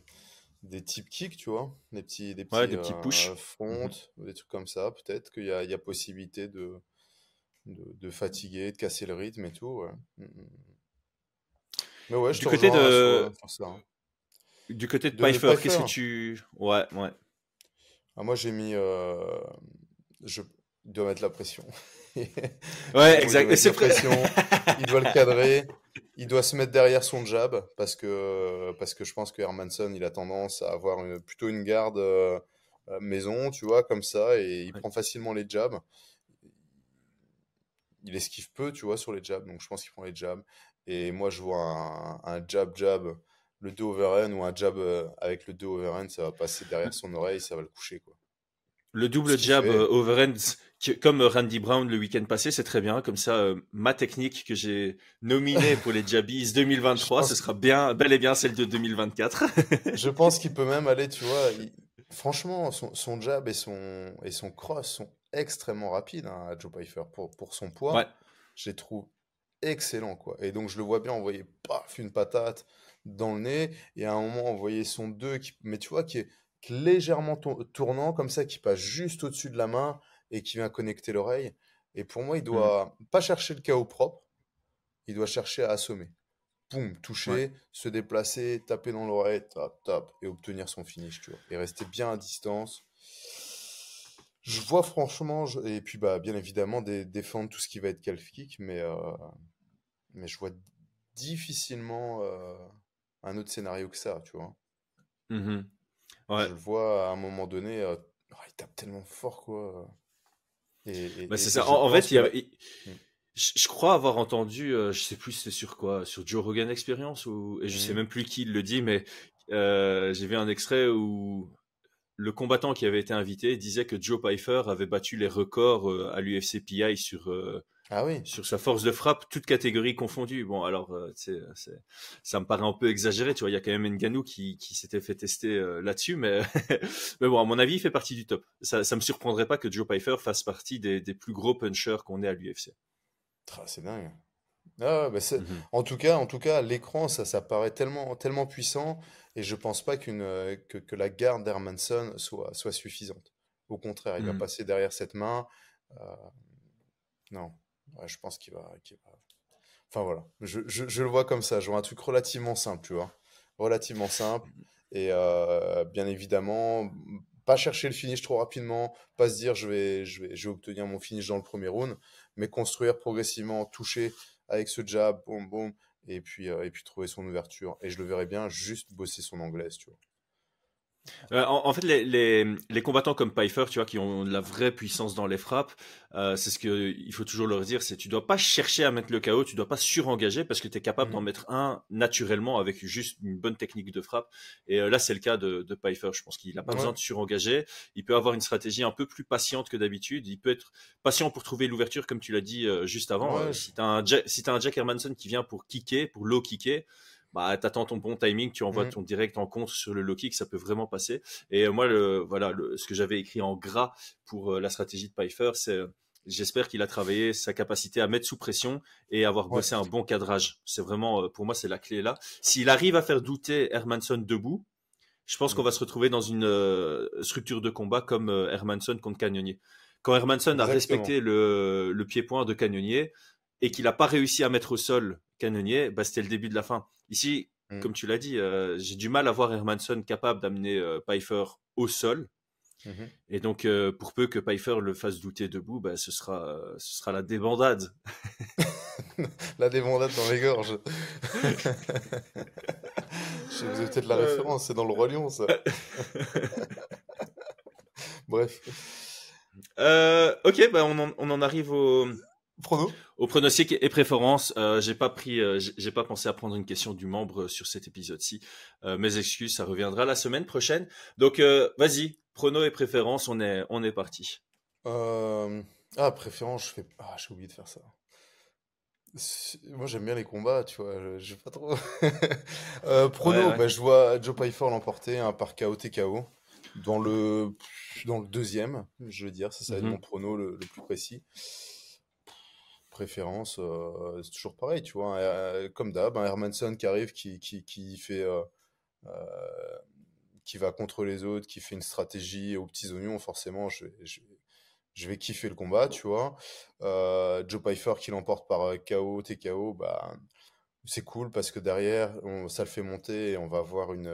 des types kicks, tu vois, des petits, des petits, des petits push. Euh, front, mmh des trucs comme ça. Peut-être qu'il y y a possibilité de, de, fatiguer, de casser le rythme et tout. Mmh, mmh. Mais ouais, je du côté de hein. Du côté de, Pfeiffer, qu'est-ce que tu. Ouais, ouais. Ah, moi, j'ai mis. Euh... Je dois mettre la pression. ouais, exact. C'est pression. il doit le cadrer il doit se mettre derrière son jab parce que, parce que je pense que Hermanson, il a tendance à avoir plutôt une garde euh, maison, tu vois, comme ça, et il prend facilement les jabs. Il esquive peu, tu vois, sur les jabs, donc je pense qu'il prend les jabs. Et moi, je vois un, jab-jab, le 2 overhand ou un jab euh, avec le 2 overhand, ça va passer derrière son oreille, ça va le coucher, quoi. Le double jab euh, overhand, comme Randy Brown le week-end passé, c'est très bien. Comme ça, euh, ma technique que j'ai nominée pour les Jabbies 2023, ce sera bien, bel et bien celle de 2024. je pense qu'il peut même aller, tu vois. Franchement, son, jab et son, et son cross sont extrêmement rapides hein, à Joe Pfeiffer pour, pour son poids. Ouais. Je les trouve excellents, quoi. Et donc, je le vois bien envoyer paf, une patate dans le nez et à un moment envoyer son 2 qui, mais tu vois, qui est légèrement tournant, comme ça, qui passe juste au-dessus de la main et qui vient connecter l'oreille. Et pour moi, il mmh. doit pas chercher le chaos propre, il doit chercher à assommer. Boum, toucher, se déplacer, taper dans l'oreille, tap, tap, et obtenir son finish, tu vois. Et rester bien à distance. Je vois franchement, et puis bah, bien évidemment, défendre tout ce qui va être calf kick, mais, euh, mais je vois difficilement euh, un autre scénario que ça, tu vois. Mmh je le vois à un moment donné euh, oh, il tape tellement fort, quoi. Bah, c'est ça. En, fait, il je, crois avoir entendu, je sais plus c'est sur quoi, sur Joe Rogan Experience ou et je sais mm. même plus qui le dit, mais j'ai vu un extrait où le combattant qui avait été invité disait que Joe Pfeiffer avait battu les records à l'UFC PI sur ah oui. Sur sa force de frappe, toutes catégories confondues. Bon, alors, euh, ça me paraît un peu exagéré. Tu vois, il y a quand même Nganou qui, qui s'était fait tester euh, là-dessus, mais, mais bon, à mon avis, il fait partie du top. Ça, ça me surprendrait pas que Joe Pfeiffer fasse partie des, des plus gros punchers qu'on ait à l'UFC. c'est dingue. Ah, bah mmh En tout cas, en tout cas, l'écran, ça, ça paraît tellement, tellement puissant, et je pense pas qu'une euh, que, que, la garde d'Hermanson soit, soit suffisante. Au contraire, il va mmh. passer derrière cette main. non, je pense qu'il va, Enfin voilà, je, le vois comme ça. Je vois un truc relativement simple, tu vois. Relativement simple. Et euh, bien évidemment, pas chercher le finish trop rapidement, pas se dire je vais, je vais, obtenir mon finish dans le premier round, mais construire progressivement, toucher avec ce jab, boum, boum, et puis, euh, et puis trouver son ouverture. Et je le verrais bien juste bosser son anglaise, tu vois. Euh, en, fait, les, les, les, combattants comme Pfeiffer, tu vois, qui ont de la vraie puissance dans les frappes, euh, c'est ce qu'il faut toujours leur dire, c'est tu dois pas chercher à mettre le KO, tu dois pas surengager parce que tu es capable d'en mmh. mettre un naturellement avec juste une bonne technique de frappe. Et euh, là, c'est le cas de, de Pfeiffer. Je pense qu'il n'a pas besoin de surengager. Il peut avoir une stratégie un peu plus patiente que d'habitude. Il peut être patient pour trouver l'ouverture, comme tu l'as dit juste avant. si tu as, un Jack, si as un Jack Hermanson qui vient pour kicker, pour low kicker, bah, attends ton bon timing, tu envoies mmh. ton direct en contre sur le low kick, ça peut vraiment passer. Et moi, le, voilà, le, ce que j'avais écrit en gras pour euh, la stratégie de Pfeiffer, c'est euh, j'espère qu'il a travaillé sa capacité à mettre sous pression et avoir bossé un bon cadrage. C'est vraiment, euh, pour moi, c'est la clé là. S'il arrive à faire douter Hermanson debout, je pense qu'on mmh. va se retrouver dans une structure de combat comme Hermanson contre Cannonier. Quand Hermanson a respecté le, le pied-point de Cannonier et qu'il n'a pas réussi à mettre au sol Cannonier, bah, c'était le début de la fin. Ici, mm. comme tu l'as dit, euh, j'ai du mal à voir Hermanson capable d'amener euh, Pfeiffer au sol. Mm-hmm. Et donc, euh, pour peu que Pfeiffer le fasse douter debout, bah, ce, sera, ce sera la débandade. la débandade dans les gorges. Je vous peut-être la référence, c'est dans le Roi Lion, ça. Bref. ok, bah on, en, on en arrive au, Prono Au pronostic et préférence, euh, j'ai pas pris, euh, j'ai pas pensé à prendre une question du membre sur cet épisode-ci. Euh, mes excuses, ça reviendra la semaine prochaine. Donc, vas-y, prono et préférence, on est, on est parti. Ah, préférence, je fais, ah, j'ai oublié de faire ça. Moi, j'aime bien les combats, tu vois. Je, pas trop. prono, bah, je vois Joe Pfeiffer l'emporter un par KO TKO dans le dans le deuxième, je veux dire. Ça, ça va être mhm. mon prono le plus précis préférence, euh, c'est toujours pareil, tu vois. Euh, comme d'hab, un Hermanson qui arrive, qui, qui, qui fait. Euh, qui va contre les autres, qui fait une stratégie aux petits oignons, forcément, je, je, je vais kiffer le combat, tu vois. Joe Pfeiffer qui l'emporte par KO, TKO, bah, c'est cool parce que derrière, on, ça le fait monter et on va avoir une.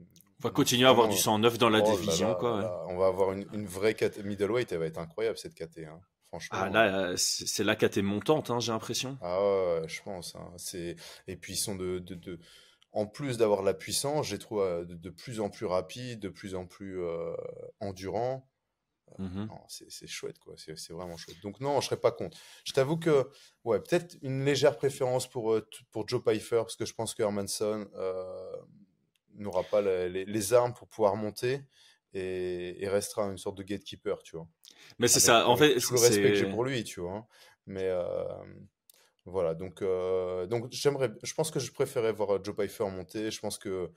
on va continuer à avoir du sang neuf dans la oh division, quoi. On va avoir une, une vraie middleweight, elle va être incroyable cette KT. Hein. Ah là, euh, c'est là qu'à montante, hein, j'ai l'impression. Ah ouais, je pense. Hein. C'est et puis ils sont de, de, de... en plus d'avoir la puissance, j'ai trouvé euh, de, plus en plus rapide, de plus en plus euh, endurant. Mmh c'est chouette quoi, c'est vraiment chouette. Donc non, je serais pas contre. Je t'avoue que ouais, peut-être une légère préférence pour pour Joe Pfeiffer parce que je pense que Hermanson n'aura pas les, les, armes pour pouvoir monter et, restera une sorte de gatekeeper, tu vois. Mais c'est ça, en fait. Tout le respect que j'ai pour lui, tu vois. Hein. Mais euh, voilà, donc, euh, donc j'aimerais, je pense que je préférais voir euh, Joe Pfeiffer monter. Je pense que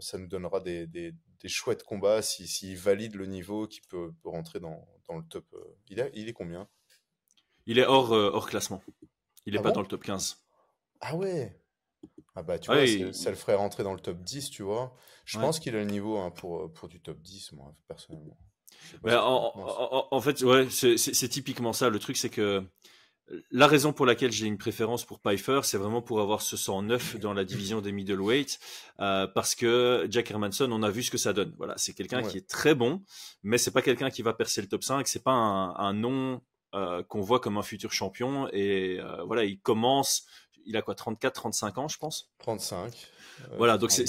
ça nous donnera des, des, des chouettes combats s'il si, valide le niveau qui peut, peut, rentrer dans, dans le top. Il, est, il est combien? Il est hors, hors classement. Il n'est ah pas dans le top 15. Ah ouais? Ah bah tu vois, ça le ferait rentrer dans le top 10, tu vois. Je pense qu'il a le niveau hein, pour, pour du top 10, moi, personnellement. En, fait, ouais, c'est typiquement ça. Le truc, c'est que la raison pour laquelle j'ai une préférence pour Pfeiffer, c'est vraiment pour avoir ce 109 dans la division des middleweight, euh, parce que Jack Hermanson, on a vu ce que ça donne. Voilà, c'est quelqu'un qui est très bon, mais c'est pas quelqu'un qui va percer le top 5. C'est pas un, un nom euh, qu'on voit comme un futur champion. Et euh, voilà, il commence il a quoi 34, 35 ans, je pense? 35. Euh, voilà, donc c'est.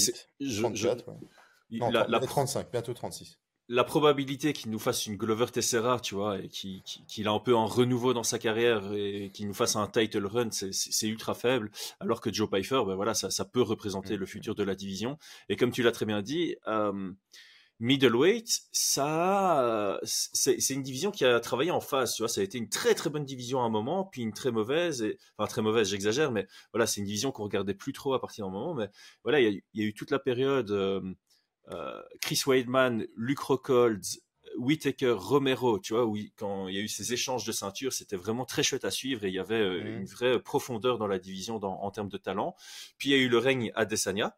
Non, la, la, 35, bientôt 36. La probabilité qu'il nous fasse une Glover Tessera, tu vois, et qu'il a un peu un renouveau dans sa carrière et qu'il nous fasse un title run, c'est- ultra faible. Alors que Joe Pfeiffer, ben voilà, ça, ça peut représenter Mm. le futur de la division. Et comme tu l'as très bien dit, euh, middleweight, ça, c'est une division qui a travaillé en phase. Tu vois, ça a été une très très bonne division à un moment, puis une très mauvaise. Et, enfin, très mauvaise, j'exagère, mais voilà, c'est une division qu'on regardait plus trop à partir d'un moment. Mais voilà, il y a, eu- il y a eu toute la période. euh, Chris Weidman, Luke Rockhold, Whitaker, Romero, tu vois, où il- quand il y a eu ces échanges de ceintures, c'était vraiment très chouette à suivre et il y avait euh, Mhm. une vraie profondeur dans la division dans- en termes de talent. Puis il y a eu le règne Adesanya.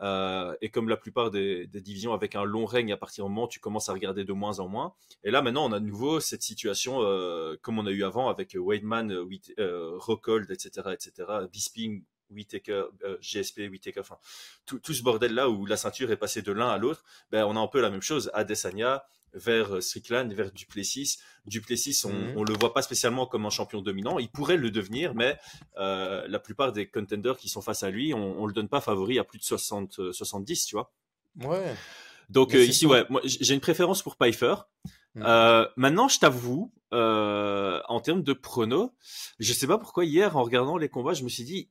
Euh, et comme la plupart des, des divisions avec un long règne, à partir du moment où tu commences à regarder de moins en moins. Et là, maintenant, on a de nouveau cette situation euh, comme on a eu avant avec Weidman, euh, euh, Rockhold, etc., etc., Bisping, Whitaker, euh, GSP, Whitaker, enfin, tout, tout ce bordel-là où la ceinture est passée de l'un à l'autre, ben, on a un peu la même chose. Adesanya vers euh, Strickland, vers Duplessis. Duplessis, on, on le voit pas spécialement comme un champion dominant. Il pourrait le devenir, mais euh, la plupart des contenders qui sont face à lui, on, on le donne pas favori à plus de 60, euh, 70, tu vois. Ouais. Donc euh, ici, ouais, moi j'ai une préférence pour Pfeiffer. Mhm. Euh, maintenant, je t'avoue, euh, en termes de prono, je sais pas pourquoi hier, en regardant les combats, je me suis dit,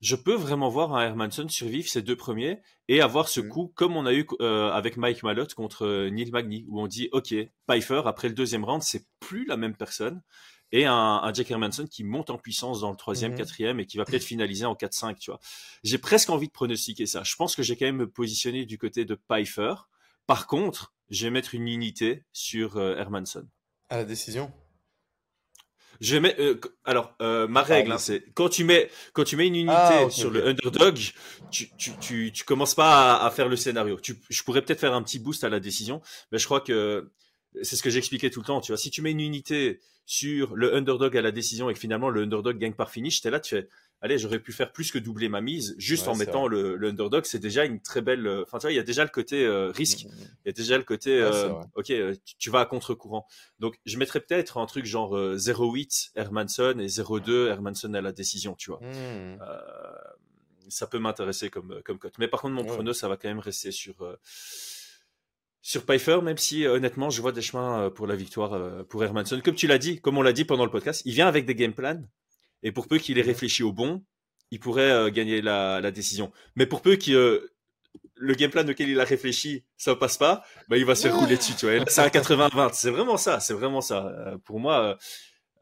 je peux vraiment voir un Hermanson survivre ces deux premiers et avoir ce Mhm. coup comme on a eu euh, avec Mike Malott contre euh, Neil Magny, où on dit, ok, Pfeiffer, après le deuxième round, c'est plus la même personne. Et un, un Jack Hermanson qui monte en puissance dans le troisième, Mhm. quatrième et qui va peut-être finaliser en 4-5, tu vois. J'ai presque envie de pronostiquer ça. Je pense que j'ai quand même me positionner du côté de Pfeiffer. Par contre, je vais mettre une unité sur euh, Hermanson. À la décision. Je mettre, euh, alors, euh, ma règle, Ah, hein, c'est quand tu mets quand tu mets une unité Ah, sur le underdog, tu, tu, tu, tu commences pas à, à faire le scénario. Tu, je pourrais peut-être faire un petit boost à la décision, mais je crois que c'est ce que j'expliquais tout le temps. Tu vois, si tu mets une unité sur le underdog à la décision et que finalement le underdog gagne par finish, t'es là, tu fais, allez, j'aurais pu faire plus que doubler ma mise juste Ouais, en mettant le, le underdog. C'est déjà une très belle. euh, Enfin, tu vois, il y a déjà le côté euh, risque. Mhm. Il y a déjà le côté, Ouais, euh, ok, tu, tu vas à contre-courant. Donc, je mettrais peut-être un truc genre euh, 0,8 Hermanson et 0,2 Hermanson à la décision, tu vois. Ça peut m'intéresser comme, comme cote. Mais par contre, mon Ouais. prono, ça va quand même rester sur, sur Pfeiffer, même si honnêtement, je vois des chemins pour la victoire pour Hermanson. Comme tu l'as dit, comme on l'a dit pendant le podcast, il vient avec des game plans. Et pour peu qu'il ait réfléchi au bon, il pourrait euh, gagner la, la décision. Mais pour peu que euh, le game plan auquel il a réfléchi, ça passe pas, bah, il va se faire rouler dessus, tu vois. C'est un 80-20. C'est vraiment ça. C'est vraiment ça. Euh, pour moi,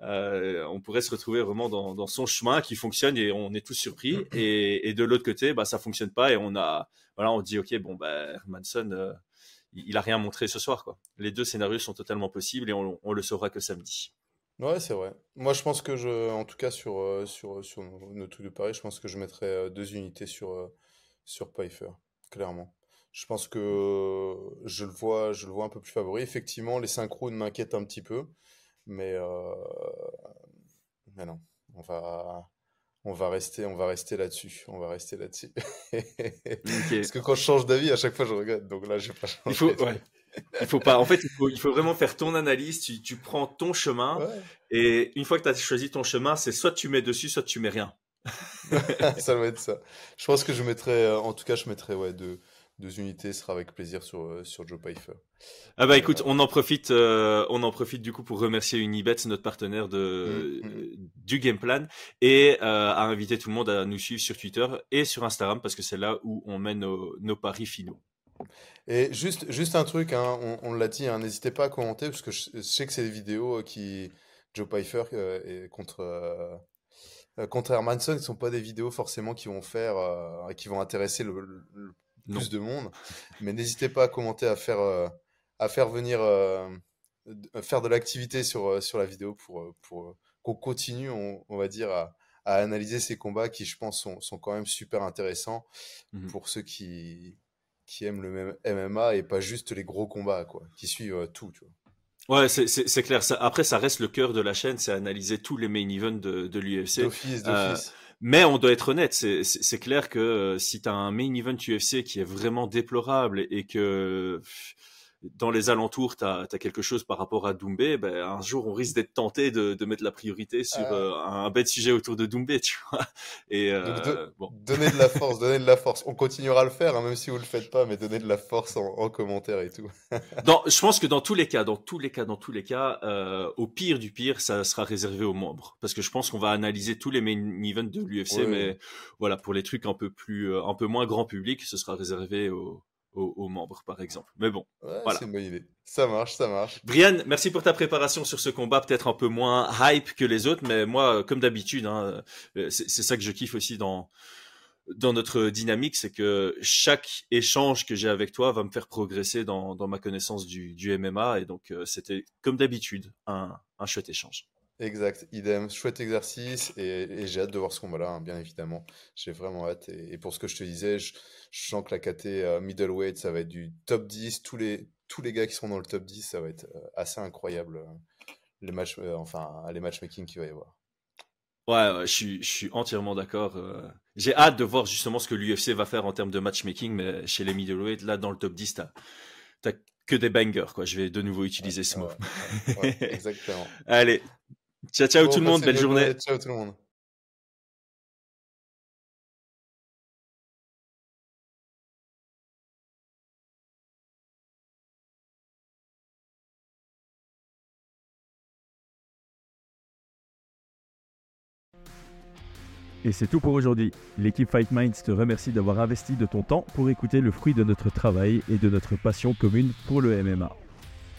euh, on pourrait se retrouver vraiment dans, dans son chemin qui fonctionne et on est tous surpris. Et, et de l'autre côté, bah, ça fonctionne pas et on a, voilà, on dit, OK, bon, bah, Hermanson, il, il a rien montré ce soir, quoi. Les deux scénarios sont totalement possibles et on, on le saura que samedi. Ouais, c'est vrai. Moi, je pense que je, en tout cas sur euh, sur sur nos, nos trucs de Paris, je pense que je mettrais euh, deux unités sur euh, sur Pfeiffer, clairement. Je pense que euh, je le vois, je le vois un peu plus favori. Effectivement, les synchros m'inquiètent un petit peu, mais euh, mais non, on va on va rester on va rester là-dessus, on va rester là-dessus. Parce que quand je change d'avis, à chaque fois je regrette. Donc là, j'ai pas changé. Il faut, ouais. Il faut pas. En fait, il faut, il faut vraiment faire ton analyse. Tu, tu prends ton chemin Ouais. et une fois que tu as choisi ton chemin, c'est soit tu mets dessus, soit tu mets rien. ça doit être ça. Je pense que je mettrais, euh, en tout cas, je mettrais ouais, deux, deux unités, ce sera avec plaisir sur, euh, sur Joe Pfeiffer. Ah bah écoute, on en profite, euh, on en profite du coup pour remercier Unibet, notre partenaire de Mm, mm. euh, du game plan, et euh, à inviter tout le monde à nous suivre sur Twitter et sur Instagram parce que c'est là où on met nos, nos paris finaux. Et juste, juste un truc, hein, on, on l'a dit, hein, n'hésitez pas à commenter parce que je, je sais que c'est des vidéos euh, qui Joe Pfeiffer euh, et contre euh, euh, contre Hermanson, ne sont pas des vidéos forcément qui vont faire, euh, qui vont intéresser le, plus de monde. Mais n'hésitez pas à commenter, à faire, à faire venir, de- faire de l'activité sur, sur la vidéo pour, pour qu'on continue, on, on va dire, à, à analyser ces combats qui, je pense, sont, sont quand même super intéressants Mhm. pour ceux qui, qui aiment le même MMA et pas juste les gros combats, quoi, qui suivent euh, tout, tu vois. Ouais, c'est- c'est c'est clair. Ça, après, ça reste le cœur de la chaîne, c'est analyser tous les main events de, de l'UFC. D'office, euh, d'office. Mais on doit être honnête, c'est- c'est clair que euh, si tu as un main event UFC qui est vraiment déplorable et que pff, dans les alentours, tu as, quelque chose par rapport à Doumbé, ben, un jour, on risque d'être tenté de, de, mettre la priorité sur ah. euh, un bête sujet autour de Doumbé, tu vois. Et, euh, bon. Donnez de la force, donnez de la force. On continuera à le faire, hein, même si vous le faites pas, mais donnez de la force en, en commentaire et tout. dans, je pense que dans tous les cas, dans tous les cas, dans tous les cas, euh, au pire du pire, ça sera réservé aux membres. Parce que je pense qu'on va analyser tous les main events de l'UFC, mais voilà, pour les trucs un peu plus, euh, un peu moins grand public, ce sera réservé aux aux, membres, par exemple. Mais bon, voilà. C'est une bonne idée. Ça marche, ça marche. Brian, merci pour ta préparation sur ce combat, peut-être un peu moins hype que les autres, mais moi, comme d'habitude, hein, euh, c'est ça que je kiffe aussi dans dans notre dynamique, c'est que chaque échange que j'ai avec toi va me faire progresser dans, dans ma connaissance du, du MMA, et donc euh, c'était comme d'habitude un, un chouette échange. Exact, idem, chouette exercice et, j'ai hâte de voir ce combat-là, hein, bien évidemment. J'ai vraiment hâte. Et, pour ce que je te disais, je, sens que la KT euh, middleweight, ça va être du top 10. Tous les, tous les gars qui sont dans le top 10, ça va être euh, assez incroyable. Euh, les matchs, enfin, les matchmaking qu'il va y avoir. Ouais, je, suis, je suis entièrement d'accord. J'ai hâte de voir justement ce que l'UFC va faire en termes de matchmaking, mais chez les middleweight, là, dans le top 10, t'as as que des bangers, quoi. Je vais de nouveau utiliser ce mot. exactement. Allez, Ciao, ciao tout le monde, belle journée. Ciao tout le monde. Et c'est tout pour aujourd'hui. L'équipe Fight Minds te remercie d'avoir investi de ton temps pour écouter le fruit de notre travail et de notre passion commune pour le MMA.